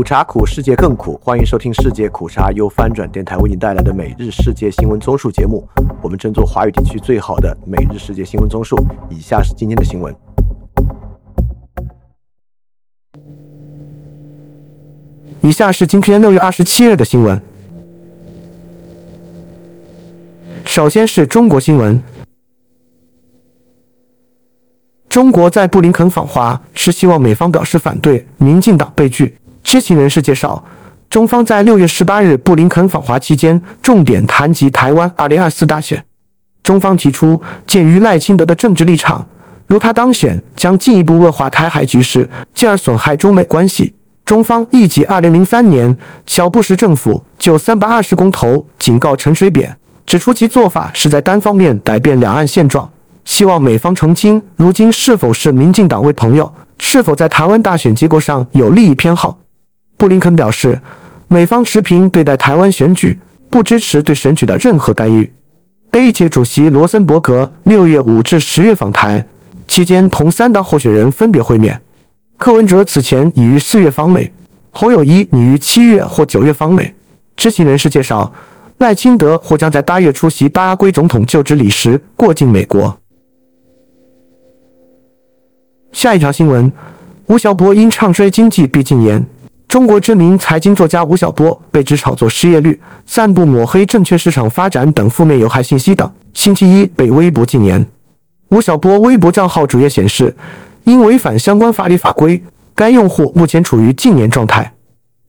苦茶苦，世界更苦。欢迎收听世界苦茶由翻转电台为您带来的每日世界新闻综述节目。我们争做华语地区最好的每日世界新闻综述。以下是今天的新闻。以下是今天六月二十七日的新闻。首先是中国新闻。中国在布林肯访华是希望美方表示反对民进党被拒。知情人士介绍，中方在六月十八日布林肯访华期间，重点谈及台湾二零二四大选。中方提出，鉴于赖清德的政治立场，如他当选将进一步恶化台海局势，进而损害中美关系。中方忆及二零零三年小布什政府就三百二十公投警告陈水扁，指出其做法是在单方面改变两岸现状。希望美方澄清，如今是否是民进党为朋友？是否在台湾大选结果上有利益偏好？布林肯表示，美方持平对待台湾选举，不支持对选举的任何干预。A 届主席罗森伯格六月五至十月访台期间，同三党候选人分别会面。柯文哲此前已于四月访美，侯友谊拟于七月或九月访美。知情人士介绍，赖清德或将在八月出席巴拉圭总统就职礼时过境美国。下一条新闻：吴晓波因唱衰经济被禁言。中国知名财经作家吴晓波被指炒作失业率、散布抹黑证券市场发展等负面有害信息等，星期一被微博禁言。吴晓波微博账号主页显示，因违反相关法律法规，该用户目前处于禁言状态。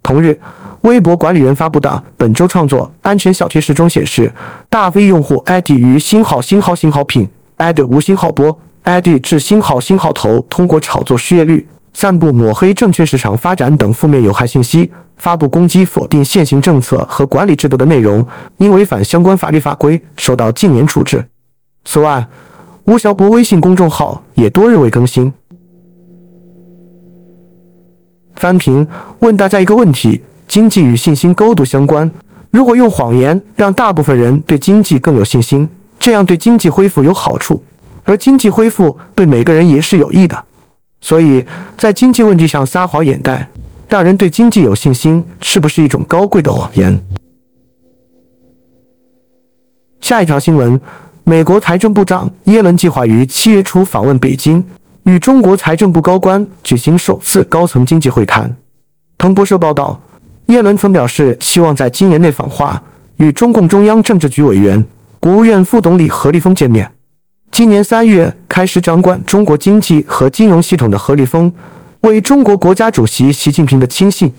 同日，微博管理人发布的本周创作安全小贴士中显示，大 V 用户 ID 于星号星号星号品 ID 无星号波。ID 至星号星号头通过炒作失业率、散布抹黑证券市场发展等负面有害信息，发布攻击否定现行政策和管理制度的内容，因违反相关法律法规，受到禁言处置。此外，吴晓波微信公众号也多日未更新。翻评问大家一个问题：经济与信心高度相关，如果用谎言让大部分人对经济更有信心，这样对经济恢复有好处。而经济恢复对每个人也是有益的，所以在经济问题上撒谎掩盖，让人对经济有信心，是不是一种高贵的谎言？下一条新闻：美国财政部长耶伦计划于七月初访问北京，与中国财政部高官举行首次高层经济会谈。彭博社报道，耶伦曾表示希望在今年内访华，与中共中央政治局委员、国务院副总理何立峰见面。今年三月开始掌管中国经济和金融系统的何立峰，为中国国家主席习近平的亲信。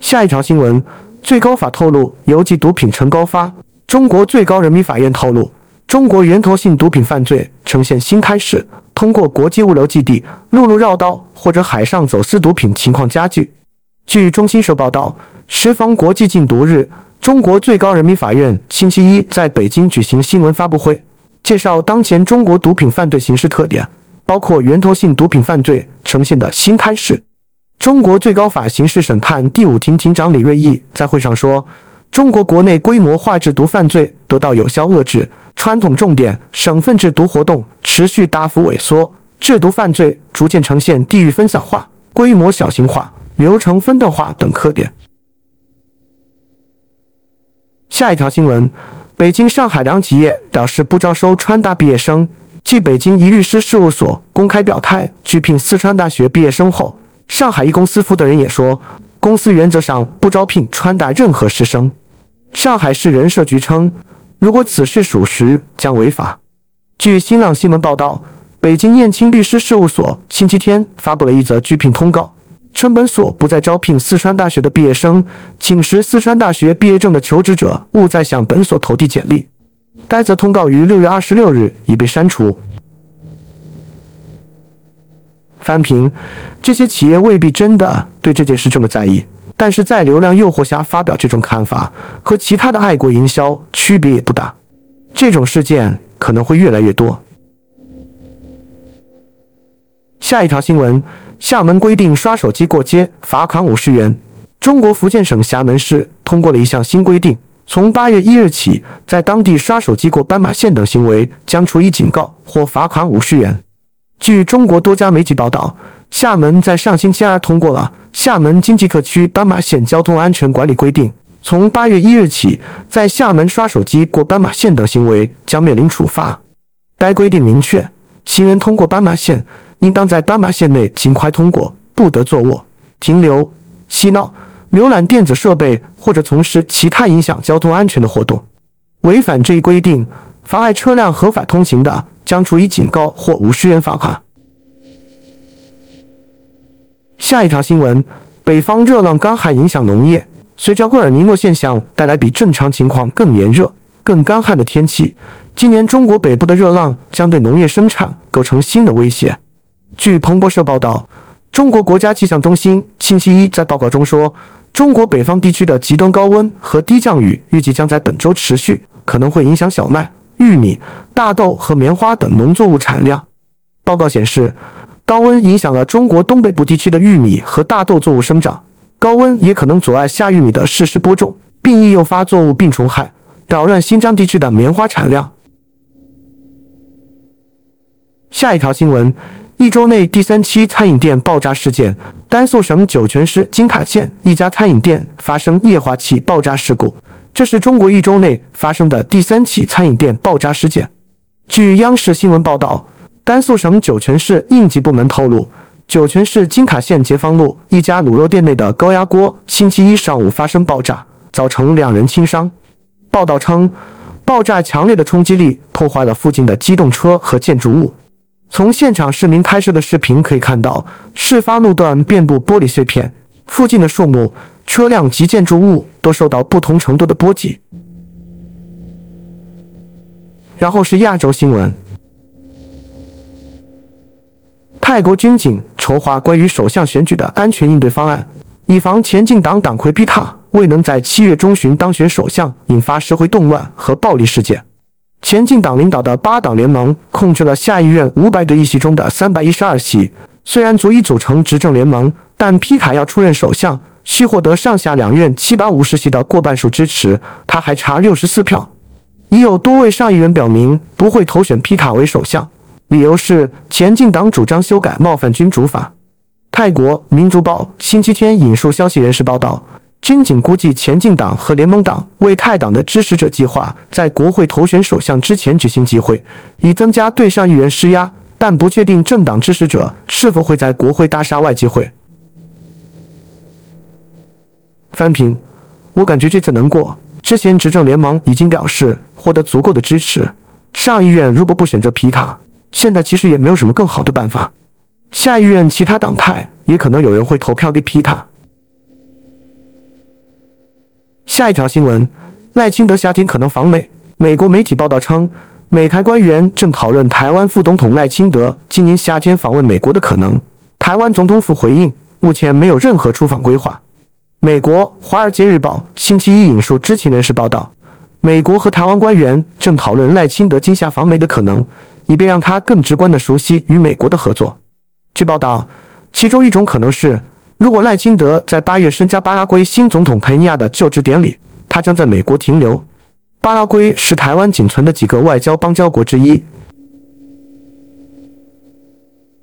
下一条新闻：最高法透露邮寄毒品成高发。中国最高人民法院透露，中国源头性毒品犯罪呈现新开始，通过国际物流基地、陆路绕道或者海上走私毒品情况加剧。据中新社报道，十方国际禁毒日。中国最高人民法院星期一在北京举行新闻发布会，介绍当前中国毒品犯罪形势特点，包括源头性毒品犯罪呈现的新态势。中国最高法刑事审判第五庭庭长李瑞义在会上说：“中国国内规模化制毒犯罪得到有效遏制，传统重点省份制毒活动持续大幅萎缩，制毒犯罪逐渐呈现地域分散化、规模小型化、流程分段化等特点。”下一条新闻：北京、上海两企业表示不招收川大毕业生。继北京一律师事务所公开表态拒聘四川大学毕业生后，上海一公司负责人也说，公司原则上不招聘川大任何师生。上海市人社局称，如果此事属实，将违法。据新浪新闻报道，北京燕青律师事务所星期天发布了一则拒聘通告。称本所不再招聘四川大学的毕业生，请持四川大学毕业证的求职者勿再向本所投递简历。该则通告于六月二十六日已被删除。翻评：这些企业未必真的对这件事这么在意，但是在流量诱惑下发表这种看法，和其他的爱国营销区别也不大。这种事件可能会越来越多。下一条新闻。厦门规定刷手机过街罚款五十元。中国福建省厦门市通过了一项新规定，从八月一日起，在当地刷手机过斑马线等行为将处以警告或罚款五十元。据中国多家媒体报道，厦门在上星期二通过了《厦门经济特区斑马线交通安全管理规定》，从八月一日起，在厦门刷手机过斑马线等行为将面临处罚。该规定明确，行人通过斑马线，应当在斑马线内尽快通过，不得坐卧、停留、嬉闹、浏览电子设备或者从事其他影响交通安全的活动。违反这一规定，妨碍车辆合法通行的，将处以警告或五十元罚款。下一条新闻：北方热浪干旱影响农业。随着厄尔尼诺现象带来比正常情况更炎热、更干旱的天气，今年中国北部的热浪将对农业生产构成新的威胁。据彭博社报道，中国国家气象中心星期一在报告中说。中国北方地区的极端高温和低降雨预计将在本周持续，可能会影响小麦、玉米、大豆和棉花等农作物产量。报告显示，高温影响了中国东北部地区的玉米和大豆作物生长，高温也可能阻碍夏玉米的适时播种，并易诱发作物病虫害，扰乱新疆地区的棉花产量。下一条新闻。一周内第三期餐饮店爆炸事件，甘肃省酒泉市金塔县一家餐饮店发生液化气爆炸事故，这是中国一周内发生的第三起餐饮店爆炸事件。据央视新闻报道，甘肃省酒泉市应急部门透露，酒泉市金塔县解放路一家卤肉店内的高压锅星期一上午发生爆炸，造成两人轻伤。报道称，爆炸强烈的冲击力破坏了附近的机动车和建筑物。从现场市民拍摄的视频可以看到，事发路段遍布玻璃碎片，附近的树木、车辆及建筑物都受到不同程度的波及。然后是亚洲新闻：泰国军警筹划关于首相选举的安全应对方案，以防前进党党魁皮塔未能在七月中旬当选首相，引发社会动乱和暴力事件。前进党领导的八党联盟控制了下议院五百个议席中的三百一十二席，虽然足以组成执政联盟，但皮卡要出任首相，需获得上下两院七百五十席的过半数支持，他还差六十四票。已有多位上议员表明不会投选皮卡为首相，理由是前进党主张修改冒犯君主法。泰国民族报星期天引述消息人士报道。军警估计，前进党和联盟党为泰党的支持者计划在国会投选首相之前举行集会，以增加对上议员施压，但不确定政党支持者是否会在国会大厦外集会。翻评：我感觉这次能过。之前执政联盟已经表示获得足够的支持，上议院如果不选择皮卡，现在其实也没有什么更好的办法。下议院其他党派也可能有人会投票给皮卡。下一条新闻：赖清德夏天可能访美。美国媒体报道称，美台官员正讨论台湾副总统赖清德今年夏天访问美国的可能。台湾总统府回应，目前没有任何出访规划。美国《华尔街日报》星期一引述知情人士报道，美国和台湾官员正讨论赖清德今夏访美的可能，以便让他更直观地熟悉与美国的合作。据报道，其中一种可能是。如果赖清德在八月参加巴拉圭新总统佩尼亚的就职典礼，他将在美国停留。巴拉圭是台湾仅存的几个外交邦交国之一。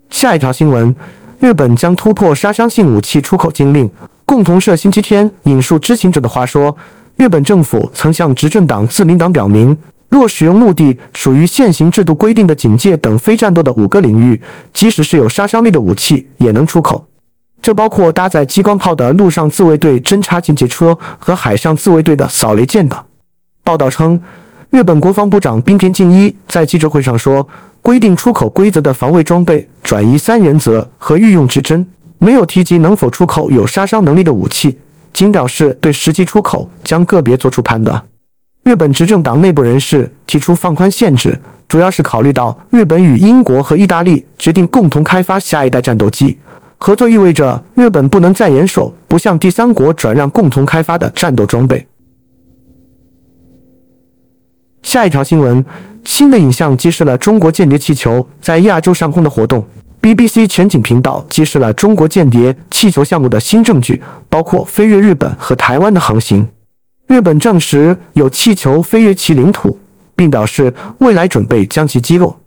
下一条新闻：日本将突破杀伤性武器出口禁令。共同社星期天引述知情者的话说，日本政府曾向执政党自民党表明，若使用目的属于现行制度规定的警戒等非战斗的五个领域，即使是有杀伤力的武器也能出口。这包括搭载激光炮的陆上自卫队侦察警戒车和海上自卫队的扫雷舰等。报道称，日本国防部长滨田敬一在记者会上说，规定出口规则的防卫装备转移三原则和御用之争，没有提及能否出口有杀伤能力的武器，仅表示对实际出口将个别作出判断。日本执政党内部人士提出放宽限制，主要是考虑到日本与英国和意大利决定共同开发下一代战斗机。合作意味着日本不能再严守不向第三国转让共同开发的战斗装备。下一条新闻：新的影像揭示了中国间谍气球在亚洲上空的活动。BBC 全景频道揭示了中国间谍气球项目的新证据，包括飞越日本和台湾的航行。日本证实有气球飞越其领土，并表示未来准备将其击落。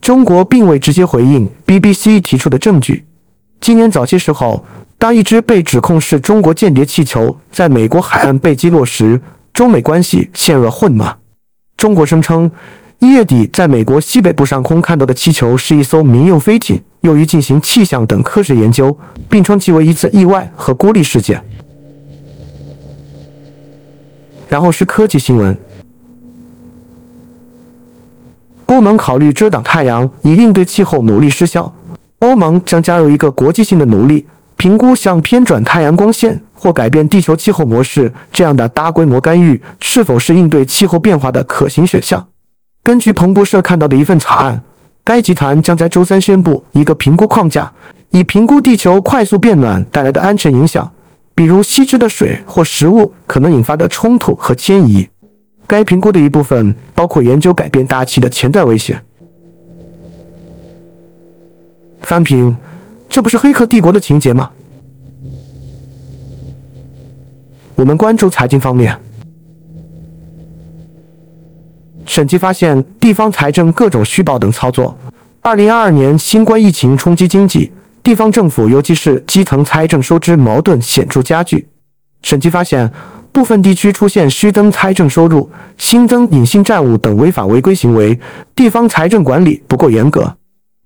中国并未直接回应 BBC 提出的证据。今年早些时候，当一只被指控是中国间谍气球在美国海岸被击落时，中美关系陷入了混乱。中国声称，一月底在美国西北部上空看到的气球是一艘民用飞艇，用于进行气象等科学研究，并称其为一次意外和孤立事件。然后是科技新闻。欧盟考虑遮挡太阳，以应对气候努力失效。欧盟将加入一个国际性的努力，评估像偏转太阳光线或改变地球气候模式这样的大规模干预是否是应对气候变化的可行选项。根据彭博社看到的一份草案，该集团将在周三宣布一个评估框架，以评估地球快速变暖带来的安全影响，比如稀释的水或食物可能引发的冲突和迁移。该评估的一部分包括研究改变大气的潜在危险。翻评，这不是《黑客帝国》的情节吗？我们关注财经方面，审计发现地方财政各种虚报等操作。二零二二年新冠疫情冲击经济，地方政府尤其是基层财政收支矛盾显著加剧。审计发现。部分地区出现虚增财政收入、新增隐性债务等违法违规行为，地方财政管理不够严格。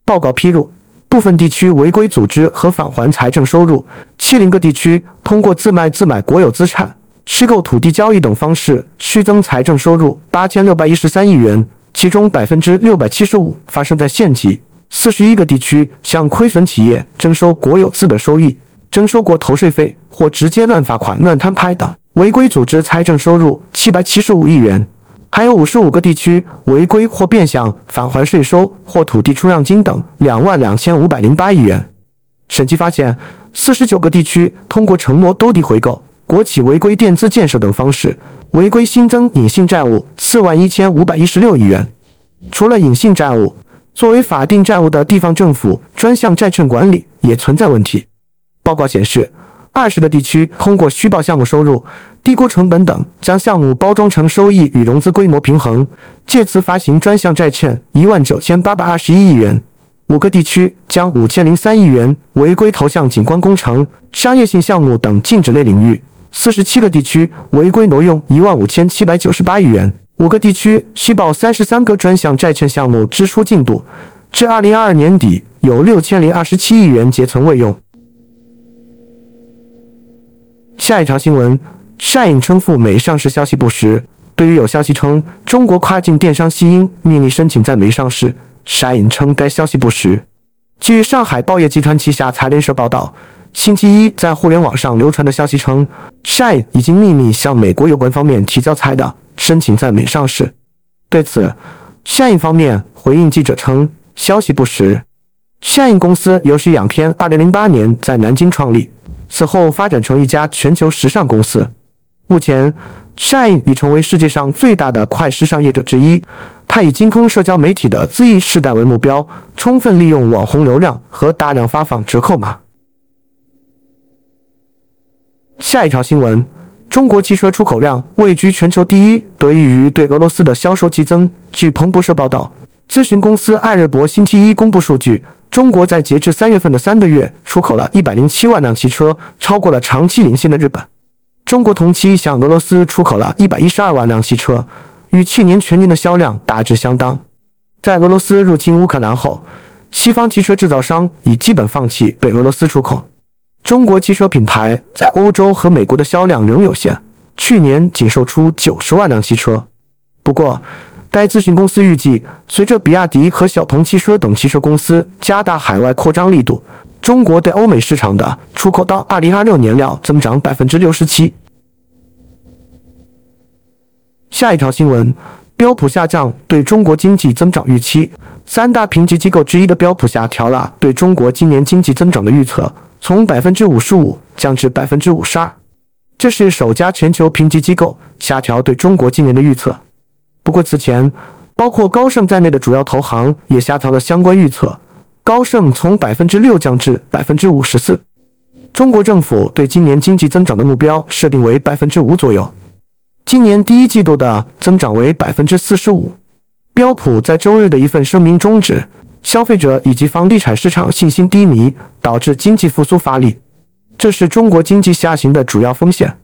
报告披露，部分地区违规组织和返还财政收入，七零个地区通过自卖自买国有资产、虚构土地交易等方式虚增财政收入八千六百一十三亿元，其中百分之六百七十五发生在县级。四十一个地区向亏损企业征收国有资本收益、征收过头税费或直接乱罚款、乱摊派等。违规组织财政收入七百七十五亿元，还有五十五个地区违规或变相返还税收或土地出让金等两万两千五百零八亿元。审计发现，四十九个地区通过承诺兜底回购、国企违规垫资建设等方式违规新增隐性债务四万一千五百一十六亿元。除了隐性债务，作为法定债务的地方政府专项债券管理也存在问题。报告显示。二十个地区通过虚报项目收入、低估成本等，将项目包装成收益与融资规模平衡，借此发行专项债券一万九千八百二十一亿元。五个地区将五千零三亿元违规投向景观工程、商业性项目等禁止类领域。四十七个地区违规挪用一万五千七百九十八亿元。五个地区虚报三十三个专项债券项目支出进度，至二零二二年底有六千零二十七亿元结存未用。下一条新闻，Shine 称赴美上市消息不实。对于有消息称中国跨境电商西英秘密申请在美上市，Shine 称该消息不实。据上海报业集团旗下财联社报道，星期一在互联网上流传的消息称，Shine 已经秘密向美国有关方面提交材料，申请在美上市。对此，Shine 方面回应记者称，消息不实。Shine 公司由徐仰天2008年在南京创立。此后发展成一家全球时尚公司。目前，Shine 已成为世界上最大的快时尚业者之一。它以精通社交媒体的 Z 世代为目标，充分利用网红流量和大量发放折扣码。下一条新闻：中国汽车出口量位居全球第一，得益于对俄罗斯的销售激增。据彭博社报道，咨询公司艾瑞博星期一公布数据。中国在截至三月份的三个月出口了一百零七万辆汽车，超过了长期领先的日本。中国同期向俄罗斯出口了一百一十二万辆汽车，与去年全年的销量大致相当。在俄罗斯入侵乌克兰后，西方汽车制造商已基本放弃对俄罗斯出口。中国汽车品牌在欧洲和美国的销量仍有限，去年仅售出九十万辆汽车。不过，该咨询公司预计，随着比亚迪和小鹏汽车等汽车公司加大海外扩张力度，中国对欧美市场的出口到二零二六年料增长百分之六十七。下一条新闻：标普下降对中国经济增长预期，三大评级机构之一的标普下调了对中国今年经济增长的预测，从百分之五十五降至百分之五十二。这是首家全球评级机构下调对中国今年的预测。不过，此前包括高盛在内的主要投行也下调了相关预测，高盛从百分之六降至百分之五十四。中国政府对今年经济增长的目标设定为百分之五左右，今年第一季度的增长为百分之四十五。标普在周日的一份声明中指，消费者以及房地产市场信心低迷，导致经济复苏乏力，这是中国经济下行的主要风险。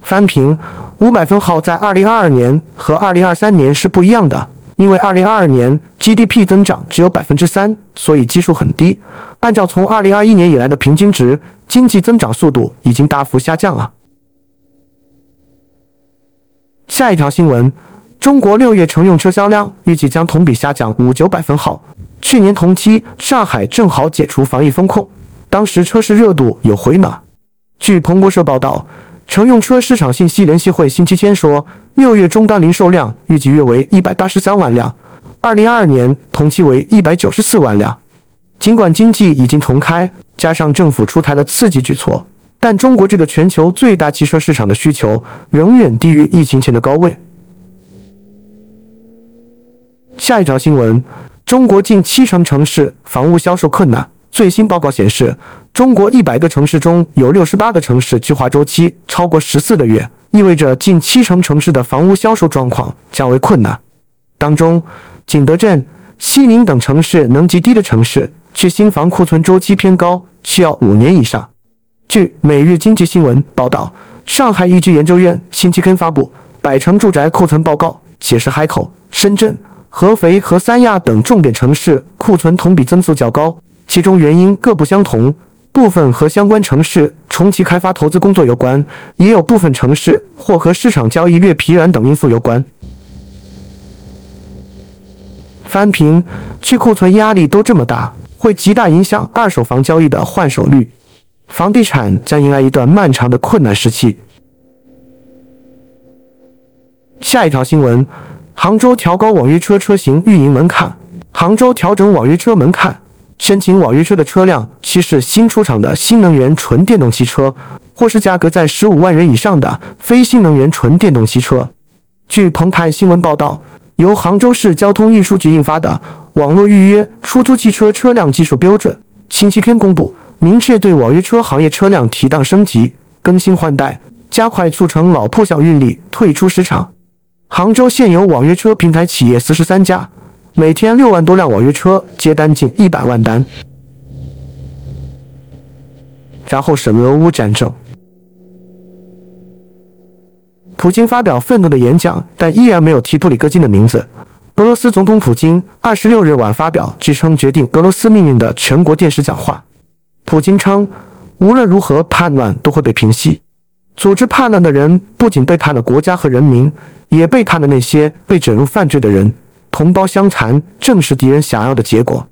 翻评五百分号在二零二二年和二零二三年是不一样的，因为二零二二年 GDP 增长只有百分之三，所以基数很低。按照从二零二一年以来的平均值，经济增长速度已经大幅下降了。下一条新闻：中国六月乘用车销量预计将同比下降五九百分号。去年同期，上海正好解除防疫风控，当时车市热度有回暖。据彭博社报道。乘用车市场信息联席会星期天说，六月终端零售量预计约为一百八十三万辆，二零二二年同期为一百九十四万辆。尽管经济已经重开，加上政府出台的刺激举措，但中国这个全球最大汽车市场的需求仍远低于疫情前的高位。下一条新闻：中国近七成城市房屋销售困难。最新报告显示，中国一百个城市中有六十八个城市计划周期超过十四个月，意味着近七成城市的房屋销售状况较为困难。当中，景德镇、西宁等城市能级低的城市，去新房库存周期偏高，需要五年以上。据每日经济新闻报道，上海易居研究院星期天发布百城住宅库存报告，解释海口、深圳、合肥和三亚等重点城市库存同比增速较高。其中原因各不相同，部分和相关城市重启开发投资工作有关，也有部分城市或和市场交易略疲软等因素有关。翻评去库存压力都这么大，会极大影响二手房交易的换手率，房地产将迎来一段漫长的困难时期。下一条新闻：杭州调高网约车车型运营门槛，杭州调整网约车门槛。申请网约车的车辆需是新出厂的新能源纯电动汽车，或是价格在十五万元以上的非新能源纯电动汽车。据澎湃新闻报道，由杭州市交通运输局印发的《网络预约出租汽车车辆技术标准》星期天公布，明确对网约车行业车辆提档升级、更新换代，加快促成老破小运力退出市场。杭州现有网约车平台企业四十三家。每天六万多辆网约车接单近一百万单，然后是俄乌战争。普京发表愤怒的演讲，但依然没有提普里戈金的名字。俄罗斯总统普京二十六日晚发表据称决定俄罗斯命运的全国电视讲话。普京称，无论如何，叛乱都会被平息。组织叛乱的人不仅背叛了国家和人民，也背叛了那些被卷入犯罪的人。同胞相残，正是敌人想要的结果。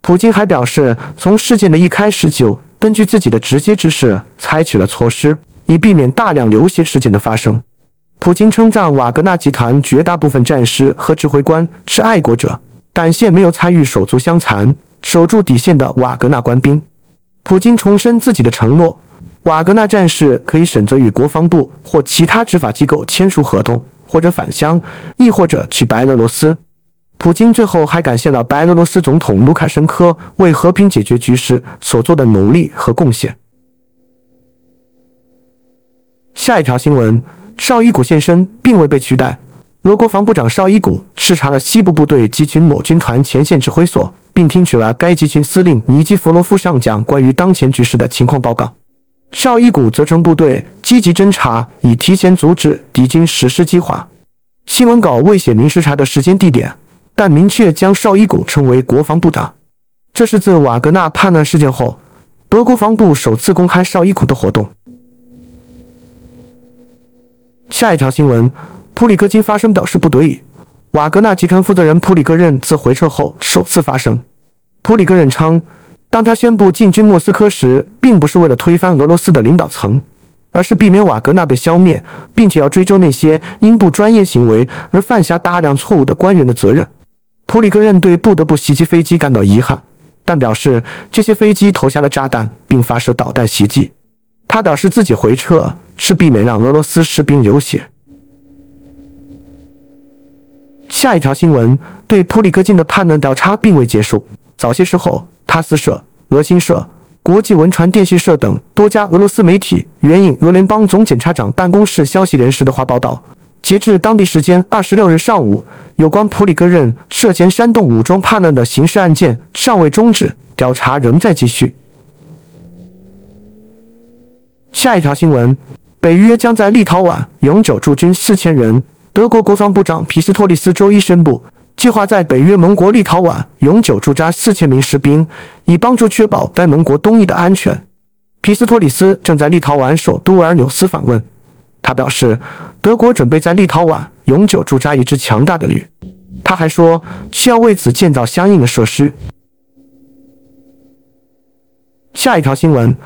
普京还表示，从事件的一开始就根据自己的直接知识采取了措施，以避免大量流血事件的发生。普京称赞瓦格纳集团绝大部分战士和指挥官是爱国者，感谢没有参与手足相残、守住底线的瓦格纳官兵。普京重申自己的承诺：瓦格纳战士可以选择与国防部或其他执法机构签署合同，或者返乡，亦或者去白俄罗斯。普京最后还感谢了白俄罗斯总统卢卡申科为和平解决局势所做的努力和贡献。下一条新闻：绍伊古现身，并未被取代。俄国防部长绍伊古视察了西部部队集群某军团前线指挥所，并听取了该集群司令尼基弗罗夫上将关于当前局势的情况报告。绍伊古责成部队积极侦察，以提前阻止敌军实施计划。新闻稿未写明视察的时间地点。但明确将绍伊古称为国防部长，这是自瓦格纳叛乱事件后，德国防部首次公开绍伊古的活动。下一条新闻，普里戈金发声表示不得已。瓦格纳集团负责人普里戈任自回撤后首次发声。普里戈任称，当他宣布进军莫斯科时，并不是为了推翻俄罗斯的领导层，而是避免瓦格纳被消灭，并且要追究那些因不专业行为而犯下大量错误的官员的责任。普里戈任对不得不袭击飞机感到遗憾，但表示这些飞机投下了炸弹并发射导弹袭击。他表示自己回撤是避免让俄罗斯士兵流血。下一条新闻：对普里戈金的叛乱调查并未结束。早些时候，塔斯社、俄新社、国际文传电讯社等多家俄罗斯媒体援引俄联邦总检察长办公室消息人士的话报道。截至当地时间二十六日上午，有关普里戈任涉嫌煽动武装叛乱的刑事案件尚未终止，调查仍在继续。下一条新闻：北约将在立陶宛永久驻军四千人。德国国防部长皮斯托利斯周一宣布，计划在北约盟国立陶宛永久驻扎四千名士兵，以帮助确保该盟国东翼的安全。皮斯托里斯正在立陶宛首都维尔纽斯访问。他表示，德国准备在立陶宛永久驻扎一支强大的旅。他还说，需要为此建造相应的设施。下一条新闻。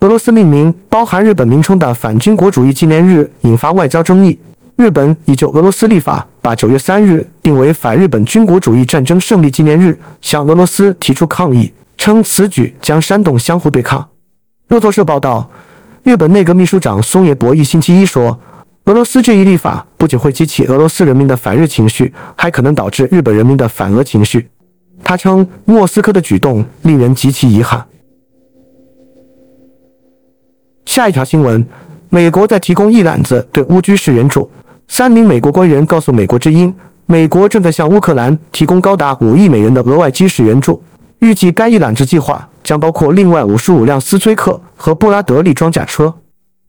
俄罗斯命名包含日本名称的反军国主义纪念日引发外交争议。日本已就俄罗斯立法，把九月三日定为反日本军国主义战争胜利纪念日，向俄罗斯提出抗议，称此举将煽动相互对抗。路透社报道，日本内阁秘书长松野博一星期一说，俄罗斯这一立法不仅会激起俄罗斯人民的反日情绪，还可能导致日本人民的反俄情绪。他称，莫斯科的举动令人极其遗憾。下一条新闻：美国在提供一揽子对乌居士援助。三名美国官员告诉美国之音，美国正在向乌克兰提供高达五亿美元的额外军事援助。预计该一揽子计划将包括另外五十五辆斯崔克和布拉德利装甲车。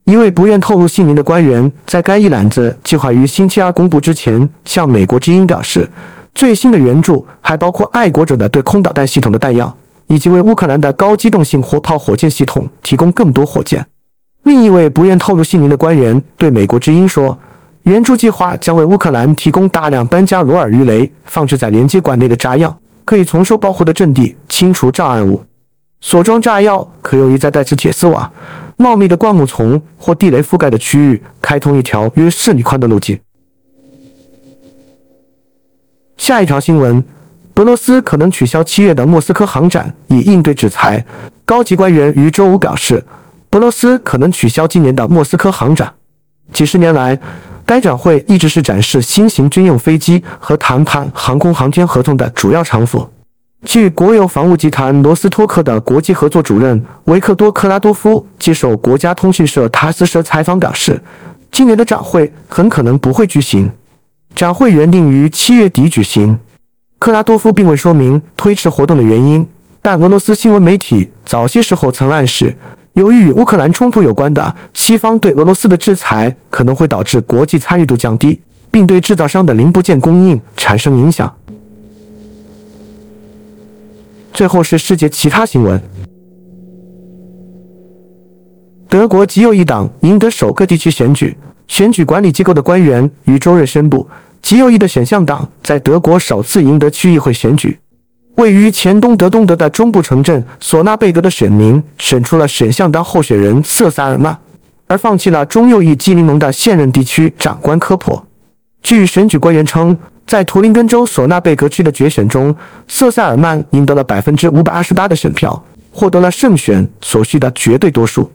一位不愿透露姓名的官员在该一揽子计划于星期二公布之前向美国之音表示，最新的援助还包括爱国者的对空导弹系统的弹药，以及为乌克兰的高机动性火炮火箭系统提供更多火箭。另一位不愿透露姓名的官员对美国之音说：“援助计划将为乌克兰提供大量班加罗尔鱼雷，放置在连接管内的炸药，可以从受保护的阵地清除障碍物。所装炸药可用于在带刺铁丝网、茂密的灌木丛或地雷覆盖的区域开通一条约四米宽的路径。”下一条新闻：俄罗斯可能取消七月的莫斯科航展，以应对制裁。高级官员于周五表示。俄罗斯可能取消今年的莫斯科航展。几十年来，该展会一直是展示新型军用飞机和谈判航空航天合同的主要场所。据国有防务集团罗斯托克的国际合作主任维克多·克拉多夫接受国家通讯社塔斯社采访表示，今年的展会很可能不会举行。展会原定于七月底举行。克拉多夫并未说明推迟活动的原因，但俄罗斯新闻媒体早些时候曾暗示。由于与乌克兰冲突有关的西方对俄罗斯的制裁可能会导致国际参与度降低，并对制造商的零部件供应产生影响。最后是世界其他新闻：德国极右翼党赢得首个地区选举，选举管理机构的官员于周日宣布，极右翼的选项党在德国首次赢得区议会选举。位于前东德东德的中部城镇索纳贝格的选民选出了选项党候选人瑟萨尔曼，而放弃了中右翼基林盟的现任地区长官科珀。据选举官员称，在图林根州索纳贝格区的决选中，瑟塞尔曼赢得了百分之五百二十八的选票，获得了胜选所需的绝对多数。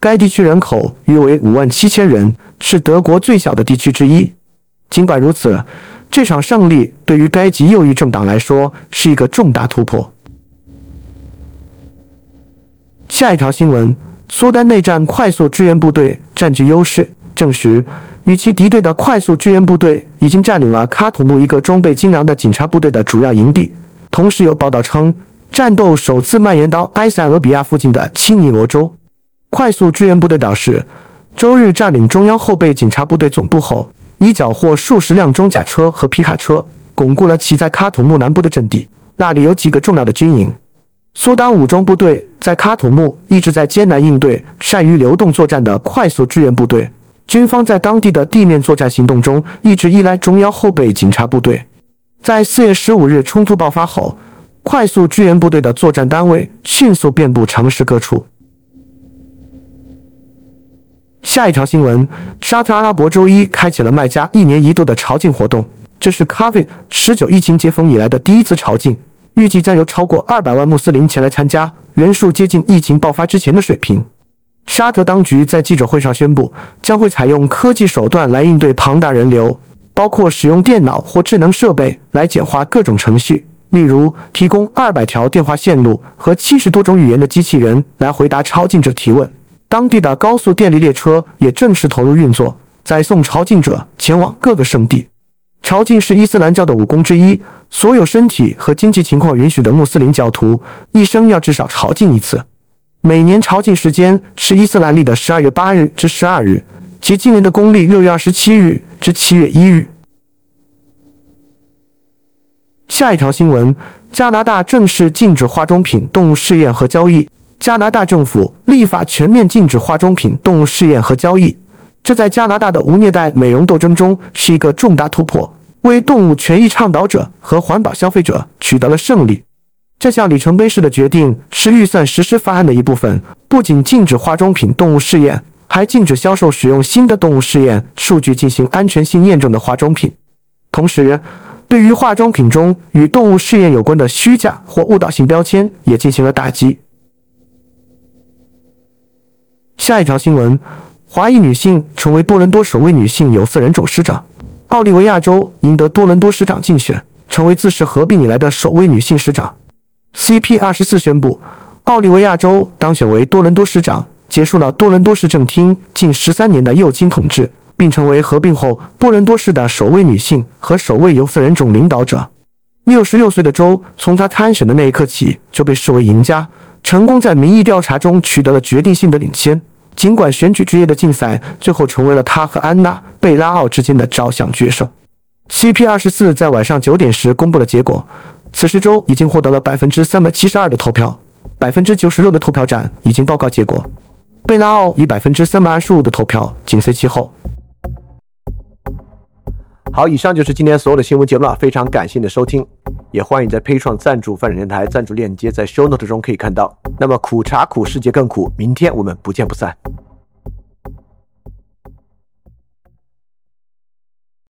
该地区人口约为五万七千人，是德国最小的地区之一。尽管如此，这场胜利对于该极右翼政党来说是一个重大突破。下一条新闻：苏丹内战快速支援部队占据优势，证实与其敌对的快速支援部队已经占领了喀土穆一个装备精良的警察部队的主要营地。同时有报道称，战斗首次蔓延到埃塞俄比亚附近的青尼罗州。快速支援部队表示，周日占领中央后备警察部队总部后。已缴获数十辆装甲车和皮卡车，巩固了其在喀土穆南部的阵地。那里有几个重要的军营。苏丹武装部队在喀土穆一直在艰难应对善于流动作战的快速支援部队。军方在当地的地面作战行动中一直依赖中央后备警察部队。在四月十五日冲突爆发后，快速支援部队的作战单位迅速遍布城市各处。下一条新闻：沙特阿拉伯周一开启了麦加一年一度的朝觐活动，这是 COVID 十九疫情解封以来的第一次朝觐，预计将有超过二百万穆斯林前来参加，人数接近疫情爆发之前的水平。沙特当局在记者会上宣布，将会采用科技手段来应对庞大人流，包括使用电脑或智能设备来简化各种程序，例如提供二百条电话线路和七十多种语言的机器人来回答朝觐者提问。当地的高速电力列车也正式投入运作。载送朝觐者前往各个圣地。朝觐是伊斯兰教的武功之一，所有身体和经济情况允许的穆斯林教徒一生要至少朝觐一次。每年朝觐时间是伊斯兰历的十二月八日至十二日，即今年的公历六月二十七日至七月一日。下一条新闻：加拿大正式禁止化妆品动物试验和交易。加拿大政府立法全面禁止化妆品动物试验和交易，这在加拿大的无虐待美容斗争中是一个重大突破，为动物权益倡导者和环保消费者取得了胜利。这项里程碑式的决定是预算实施方案的一部分，不仅禁止化妆品动物试验，还禁止销售使用新的动物试验数据进行安全性验证的化妆品。同时，对于化妆品中与动物试验有关的虚假或误导性标签也进行了打击。下一条新闻：华裔女性成为多伦多首位女性有色人种市长。奥利维亚州赢得多伦多市长竞选，成为自市合并以来的首位女性市长。CP 二十四宣布，奥利维亚州当选为多伦多市长，结束了多伦多市政厅近十三年的右倾统治。并成为合并后多伦多市的首位女性和首位有色人种领导者。六十六岁的州从他参选的那一刻起就被视为赢家，成功在民意调查中取得了决定性的领先。尽管选举之夜的竞赛最后成为了他和安娜·贝拉奥之间的照相决胜。CP 二十四在晚上九点时公布了结果，此时州已经获得了百分之三百七十二的投票，百分之九十六的投票站已经报告结果，贝拉奥以百分之三百二十五的投票紧随其后。好，以上就是今天所有的新闻节目了，非常感谢你的收听，也欢迎在 p a 创赞助范展电台赞助链接在 Show Note 中可以看到。那么苦茶苦，世界更苦，明天我们不见不散。